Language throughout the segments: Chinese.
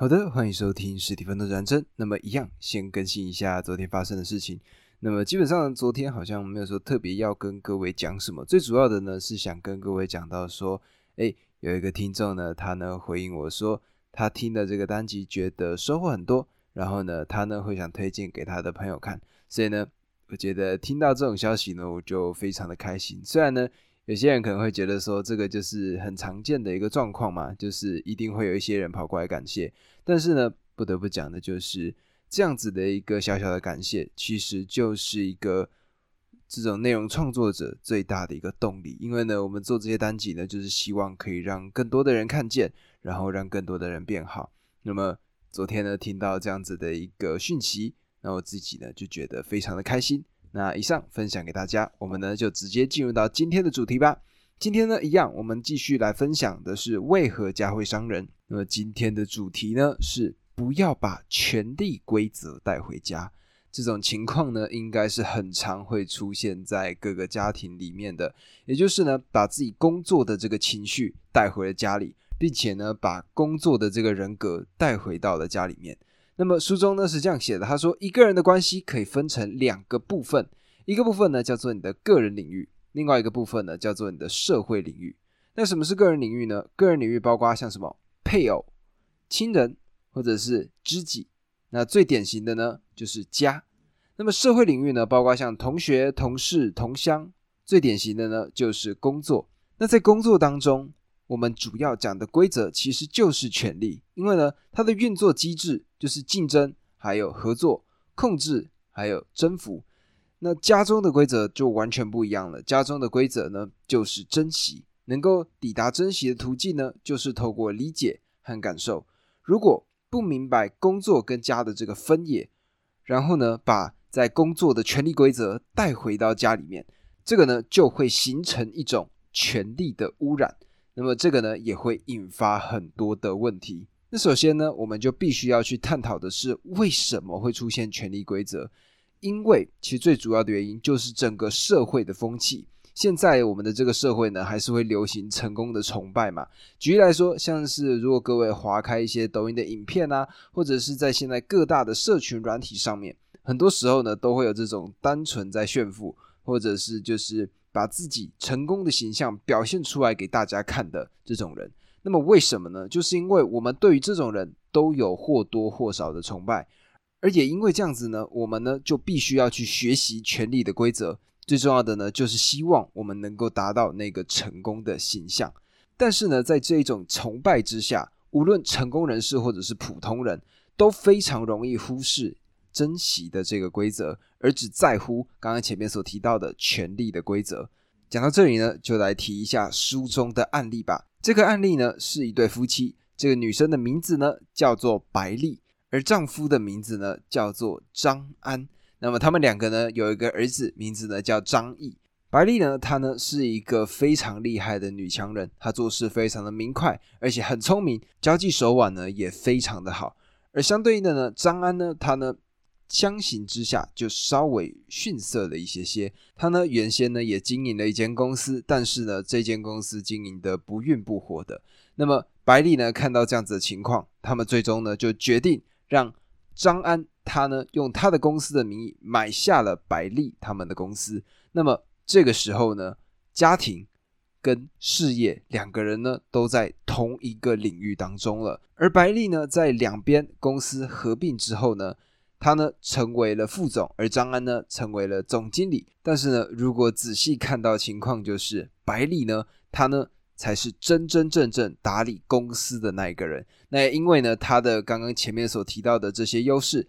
好的，欢迎收听实体分的战争。那么一样，先更新一下昨天发生的事情。那么基本上昨天好像没有说特别要跟各位讲什么，最主要的呢是想跟各位讲到说，哎，有一个听众呢，他呢回应我说，他听的这个单集觉得收获很多，然后呢，他呢会想推荐给他的朋友看。所以呢，我觉得听到这种消息呢，我就非常的开心。虽然呢。有些人可能会觉得说，这个就是很常见的一个状况嘛，就是一定会有一些人跑过来感谢。但是呢，不得不讲的就是这样子的一个小小的感谢，其实就是一个这种内容创作者最大的一个动力。因为呢，我们做这些单集呢，就是希望可以让更多的人看见，然后让更多的人变好。那么昨天呢，听到这样子的一个讯息，那我自己呢就觉得非常的开心。那以上分享给大家，我们呢就直接进入到今天的主题吧。今天呢一样，我们继续来分享的是为何家会伤人。那么今天的主题呢是不要把权力规则带回家。这种情况呢应该是很常会出现在各个家庭里面的，也就是呢把自己工作的这个情绪带回了家里，并且呢把工作的这个人格带回到了家里面。那么书中呢是这样写的，他说一个人的关系可以分成两个部分，一个部分呢叫做你的个人领域，另外一个部分呢叫做你的社会领域。那什么是个人领域呢？个人领域包括像什么配偶、亲人或者是知己。那最典型的呢就是家。那么社会领域呢包括像同学、同事、同乡。最典型的呢就是工作。那在工作当中。我们主要讲的规则其实就是权力，因为呢，它的运作机制就是竞争、还有合作、控制、还有征服。那家中的规则就完全不一样了，家中的规则呢就是珍惜，能够抵达珍惜的途径呢就是透过理解和感受。如果不明白工作跟家的这个分野，然后呢把在工作的权力规则带回到家里面，这个呢就会形成一种权力的污染。那么这个呢也会引发很多的问题。那首先呢，我们就必须要去探讨的是为什么会出现权力规则？因为其实最主要的原因就是整个社会的风气。现在我们的这个社会呢，还是会流行成功的崇拜嘛。举例来说，像是如果各位划开一些抖音的影片啊，或者是在现在各大的社群软体上面，很多时候呢都会有这种单纯在炫富，或者是就是。把自己成功的形象表现出来给大家看的这种人，那么为什么呢？就是因为我们对于这种人都有或多或少的崇拜，而也因为这样子呢，我们呢就必须要去学习权力的规则。最重要的呢，就是希望我们能够达到那个成功的形象。但是呢，在这一种崇拜之下，无论成功人士或者是普通人都非常容易忽视。珍惜的这个规则，而只在乎刚刚前面所提到的权力的规则。讲到这里呢，就来提一下书中的案例吧。这个案例呢，是一对夫妻，这个女生的名字呢叫做白丽，而丈夫的名字呢叫做张安。那么他们两个呢有一个儿子，名字呢叫张毅。白丽呢，她呢是一个非常厉害的女强人，她做事非常的明快，而且很聪明，交际手腕呢也非常的好。而相对应的呢，张安呢，他呢。相形之下，就稍微逊色了一些些。他呢，原先呢也经营了一间公司，但是呢，这间公司经营的不孕不火的。那么白丽呢，看到这样子的情况，他们最终呢就决定让张安他呢用他的公司的名义买下了白丽他们的公司。那么这个时候呢，家庭跟事业两个人呢都在同一个领域当中了。而白丽呢，在两边公司合并之后呢。他呢成为了副总，而张安呢成为了总经理。但是呢，如果仔细看到情况，就是白丽呢，他呢才是真真正正打理公司的那一个人。那因为呢，他的刚刚前面所提到的这些优势，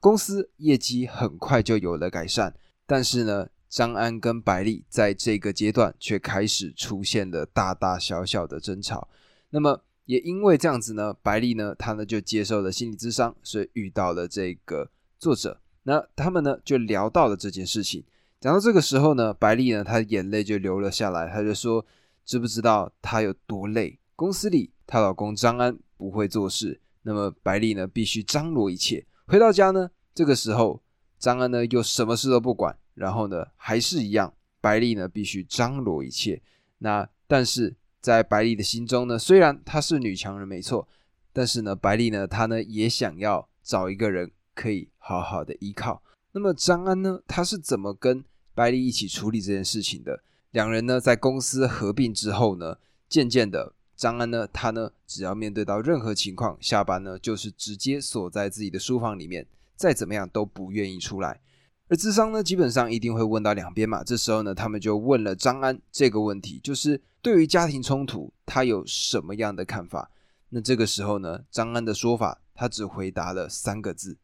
公司业绩很快就有了改善。但是呢，张安跟白丽在这个阶段却开始出现了大大小小的争吵。那么。也因为这样子呢，白丽呢，他呢就接受了心理咨商，所以遇到了这个作者。那他们呢就聊到了这件事情。讲到这个时候呢，白丽呢，她眼泪就流了下来。她就说：“知不知道她有多累？公司里她老公张安不会做事，那么白丽呢必须张罗一切。回到家呢，这个时候张安呢又什么事都不管，然后呢还是一样，白丽呢必须张罗一切。那但是。”在白丽的心中呢，虽然她是女强人没错，但是呢，白丽呢，她呢也想要找一个人可以好好的依靠。那么张安呢，他是怎么跟白丽一起处理这件事情的？两人呢在公司合并之后呢，渐渐的，张安呢，他呢只要面对到任何情况，下班呢就是直接锁在自己的书房里面，再怎么样都不愿意出来。而智商呢，基本上一定会问到两边嘛。这时候呢，他们就问了张安这个问题，就是对于家庭冲突，他有什么样的看法？那这个时候呢，张安的说法，他只回答了三个字：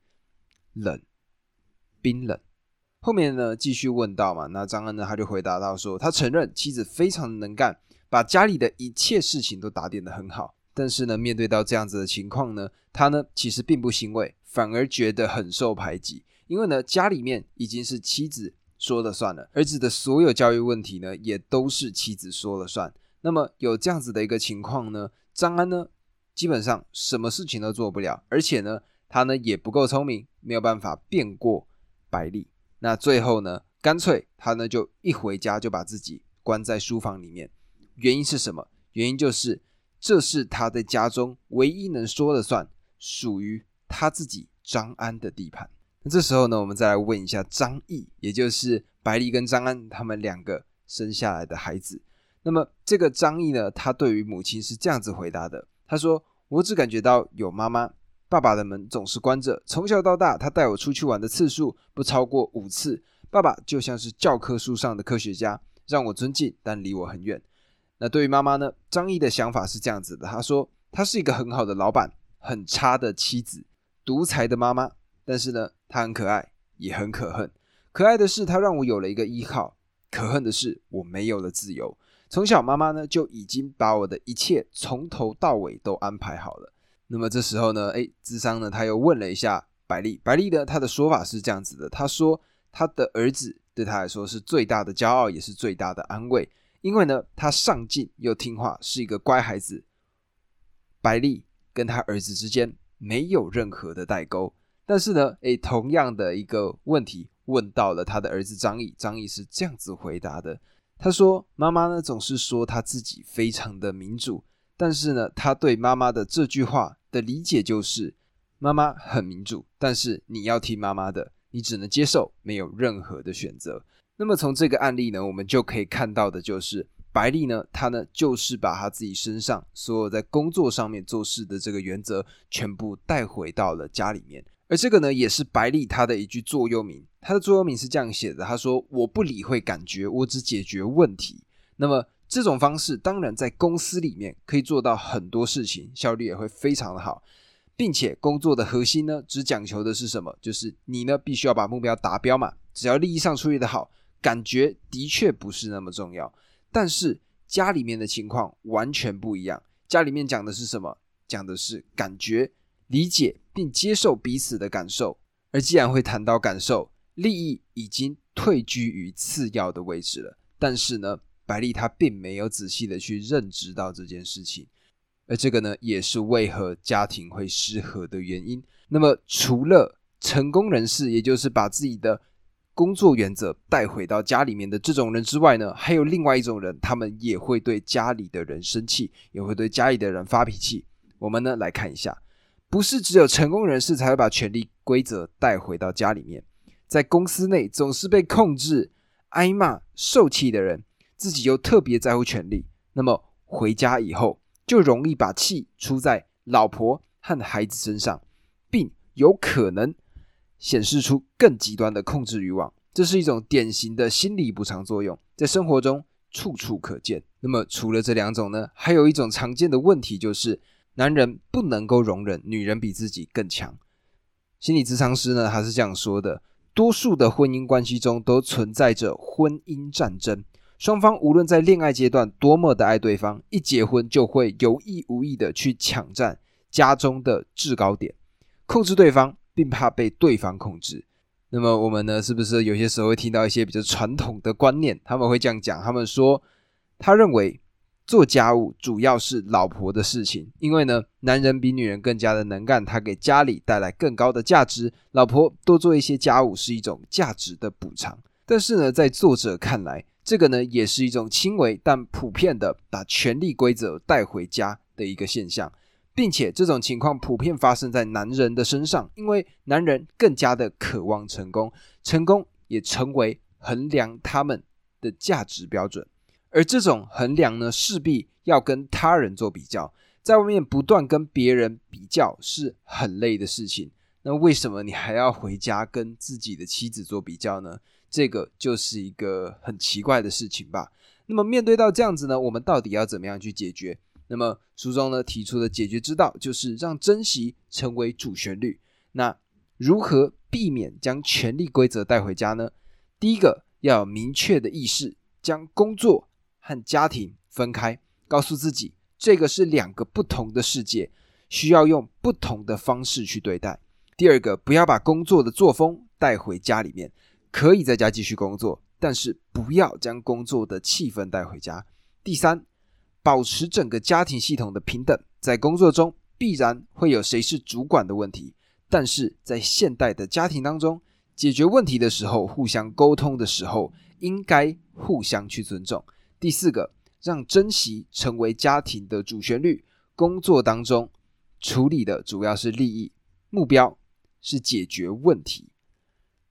冷，冰冷。后面呢，继续问到嘛，那张安呢，他就回答到说，他承认妻子非常能干，把家里的一切事情都打点的很好。但是呢，面对到这样子的情况呢，他呢其实并不欣慰，反而觉得很受排挤。因为呢，家里面已经是妻子说了算了，儿子的所有教育问题呢，也都是妻子说了算。那么有这样子的一个情况呢，张安呢，基本上什么事情都做不了，而且呢，他呢也不够聪明，没有办法辩过百丽。那最后呢，干脆他呢就一回家就把自己关在书房里面。原因是什么？原因就是这是他在家中唯一能说了算，属于他自己张安的地盘。那这时候呢，我们再来问一下张毅，也就是白丽跟张安他们两个生下来的孩子。那么这个张毅呢，他对于母亲是这样子回答的：他说，我只感觉到有妈妈，爸爸的门总是关着。从小到大，他带我出去玩的次数不超过五次。爸爸就像是教科书上的科学家，让我尊敬，但离我很远。那对于妈妈呢，张毅的想法是这样子的：他说，他是一个很好的老板，很差的妻子，独裁的妈妈。但是呢，他很可爱，也很可恨。可爱的是，他让我有了一个依靠；可恨的是，我没有了自由。从小，妈妈呢就已经把我的一切从头到尾都安排好了。那么这时候呢，哎，智商呢，他又问了一下百丽。百丽呢，他的说法是这样子的：他说，他的儿子对他来说是最大的骄傲，也是最大的安慰，因为呢，他上进又听话，是一个乖孩子。百丽跟他儿子之间没有任何的代沟。但是呢，诶，同样的一个问题问到了他的儿子张毅，张毅是这样子回答的：他说，妈妈呢总是说他自己非常的民主，但是呢，他对妈妈的这句话的理解就是，妈妈很民主，但是你要听妈妈的，你只能接受，没有任何的选择。那么从这个案例呢，我们就可以看到的就是。白丽呢，她呢就是把她自己身上所有在工作上面做事的这个原则，全部带回到了家里面。而这个呢，也是白丽她的一句座右铭。她的座右铭是这样写的：“她说，我不理会感觉，我只解决问题。”那么这种方式，当然在公司里面可以做到很多事情，效率也会非常的好，并且工作的核心呢，只讲求的是什么？就是你呢，必须要把目标达标嘛。只要利益上处理的好，感觉的确不是那么重要。但是家里面的情况完全不一样。家里面讲的是什么？讲的是感觉、理解并接受彼此的感受。而既然会谈到感受，利益已经退居于次要的位置了。但是呢，百丽她并没有仔细的去认知到这件事情。而这个呢，也是为何家庭会失和的原因。那么，除了成功人士，也就是把自己的工作原则带回到家里面的这种人之外呢，还有另外一种人，他们也会对家里的人生气，也会对家里的人发脾气。我们呢来看一下，不是只有成功人士才会把权力规则带回到家里面，在公司内总是被控制、挨骂、受气的人，自己又特别在乎权力，那么回家以后就容易把气出在老婆和孩子身上，并有可能。显示出更极端的控制欲望，这是一种典型的心理补偿作用，在生活中处处可见。那么除了这两种呢，还有一种常见的问题就是，男人不能够容忍女人比自己更强。心理咨商师呢，他是这样说的：多数的婚姻关系中都存在着婚姻战争，双方无论在恋爱阶段多么的爱对方，一结婚就会有意无意的去抢占家中的制高点，控制对方。并怕被对方控制。那么我们呢？是不是有些时候会听到一些比较传统的观念？他们会这样讲：他们说，他认为做家务主要是老婆的事情，因为呢，男人比女人更加的能干，他给家里带来更高的价值。老婆多做一些家务是一种价值的补偿。但是呢，在作者看来，这个呢也是一种轻微但普遍的把权力规则带回家的一个现象。并且这种情况普遍发生在男人的身上，因为男人更加的渴望成功，成功也成为衡量他们的价值标准。而这种衡量呢，势必要跟他人做比较，在外面不断跟别人比较是很累的事情。那为什么你还要回家跟自己的妻子做比较呢？这个就是一个很奇怪的事情吧。那么面对到这样子呢，我们到底要怎么样去解决？那么书中呢提出的解决之道就是让珍惜成为主旋律。那如何避免将权力规则带回家呢？第一个要有明确的意识，将工作和家庭分开，告诉自己这个是两个不同的世界，需要用不同的方式去对待。第二个，不要把工作的作风带回家里面，可以在家继续工作，但是不要将工作的气氛带回家。第三，保持整个家庭系统的平等，在工作中必然会有谁是主管的问题，但是在现代的家庭当中，解决问题的时候，互相沟通的时候，应该互相去尊重。第四个，让珍惜成为家庭的主旋律，工作当中处理的主要是利益目标。是解决问题，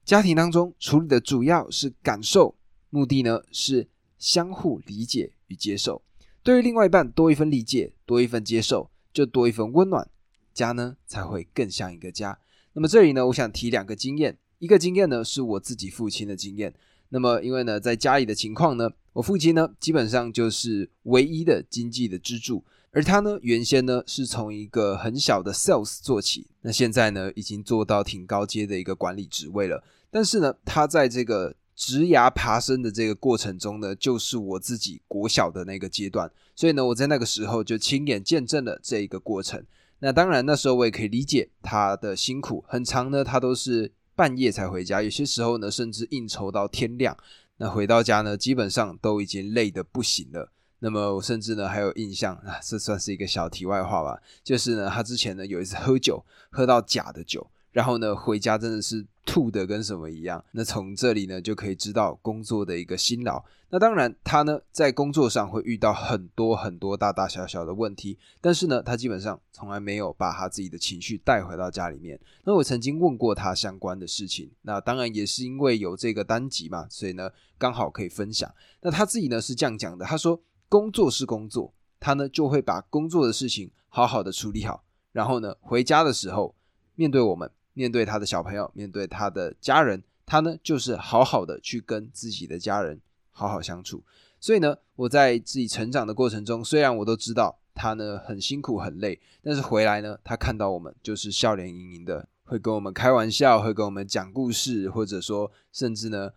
家庭当中处理的主要是感受，目的呢是相互理解与接受。对于另外一半多一份理解，多一份接受，就多一份温暖，家呢才会更像一个家。那么这里呢，我想提两个经验，一个经验呢是我自己父亲的经验。那么因为呢，在家里的情况呢，我父亲呢基本上就是唯一的经济的支柱。而他呢，原先呢是从一个很小的 sales 做起，那现在呢已经做到挺高阶的一个管理职位了。但是呢，他在这个植牙爬升的这个过程中呢，就是我自己国小的那个阶段，所以呢，我在那个时候就亲眼见证了这一个过程。那当然，那时候我也可以理解他的辛苦，很长呢，他都是半夜才回家，有些时候呢，甚至应酬到天亮。那回到家呢，基本上都已经累得不行了。那么我甚至呢还有印象啊，这算是一个小题外话吧。就是呢，他之前呢有一次喝酒，喝到假的酒，然后呢回家真的是吐的跟什么一样。那从这里呢就可以知道工作的一个辛劳。那当然他呢在工作上会遇到很多很多大大小小的问题，但是呢他基本上从来没有把他自己的情绪带回到家里面。那我曾经问过他相关的事情，那当然也是因为有这个单集嘛，所以呢刚好可以分享。那他自己呢是这样讲的，他说。工作是工作，他呢就会把工作的事情好好的处理好，然后呢回家的时候，面对我们，面对他的小朋友，面对他的家人，他呢就是好好的去跟自己的家人好好相处。所以呢，我在自己成长的过程中，虽然我都知道他呢很辛苦很累，但是回来呢，他看到我们就是笑脸盈盈的，会跟我们开玩笑，会跟我们讲故事，或者说甚至呢。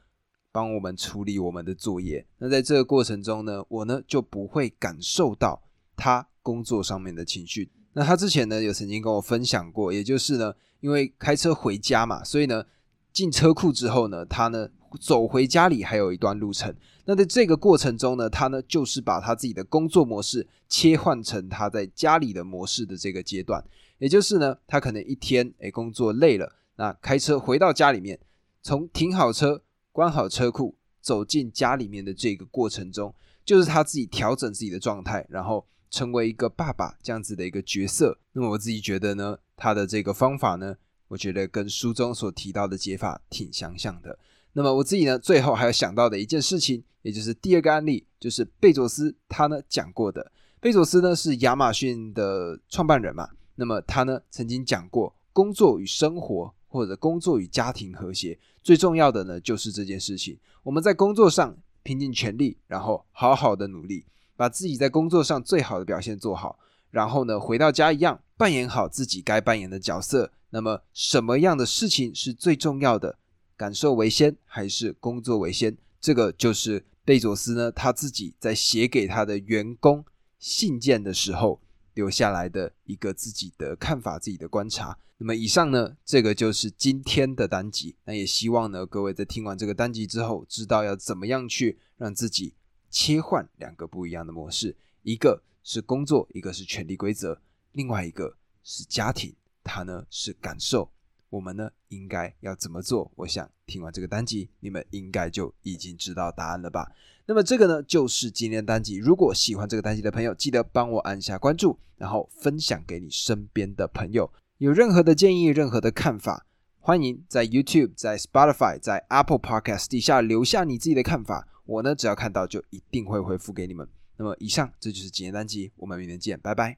帮我们处理我们的作业。那在这个过程中呢，我呢就不会感受到他工作上面的情绪。那他之前呢有曾经跟我分享过，也就是呢，因为开车回家嘛，所以呢进车库之后呢，他呢走回家里还有一段路程。那在这个过程中呢，他呢就是把他自己的工作模式切换成他在家里的模式的这个阶段，也就是呢，他可能一天诶工作累了，那开车回到家里面，从停好车。关好车库，走进家里面的这个过程中，就是他自己调整自己的状态，然后成为一个爸爸这样子的一个角色。那么我自己觉得呢，他的这个方法呢，我觉得跟书中所提到的解法挺相像的。那么我自己呢，最后还有想到的一件事情，也就是第二个案例，就是贝佐斯他呢讲过的。贝佐斯呢是亚马逊的创办人嘛，那么他呢曾经讲过，工作与生活。或者工作与家庭和谐，最重要的呢就是这件事情。我们在工作上拼尽全力，然后好好的努力，把自己在工作上最好的表现做好。然后呢，回到家一样扮演好自己该扮演的角色。那么，什么样的事情是最重要的？感受为先还是工作为先？这个就是贝佐斯呢他自己在写给他的员工信件的时候留下来的一个自己的看法、自己的观察。那么以上呢，这个就是今天的单集。那也希望呢，各位在听完这个单集之后，知道要怎么样去让自己切换两个不一样的模式，一个是工作，一个是权力规则，另外一个是家庭，它呢是感受。我们呢应该要怎么做？我想听完这个单集，你们应该就已经知道答案了吧？那么这个呢就是今天的单集。如果喜欢这个单集的朋友，记得帮我按下关注，然后分享给你身边的朋友。有任何的建议、任何的看法，欢迎在 YouTube、在 Spotify、在 Apple Podcast 底下留下你自己的看法。我呢只要看到就一定会回复给你们。那么以上这就是今天单集，我们明天见，拜拜。